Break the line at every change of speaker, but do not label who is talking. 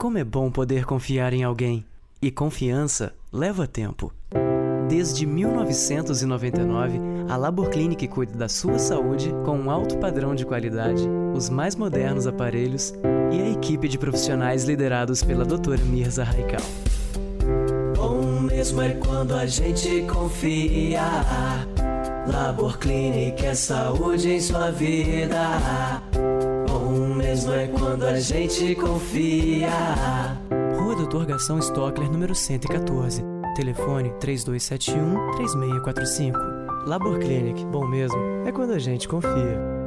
Como é bom poder confiar em alguém. E confiança leva tempo. Desde 1999, a Labor Clinic cuida da sua saúde com um alto padrão de qualidade, os mais modernos aparelhos e a equipe de profissionais liderados pela doutora Mirza Raikal.
Bom mesmo é quando a gente confia. Labor Clinic é saúde em sua vida. Mesmo é quando a gente confia.
Rua Doutor Gação Stockler, número 114. Telefone 3271-3645. Labor Clinic, bom mesmo, é quando a gente confia.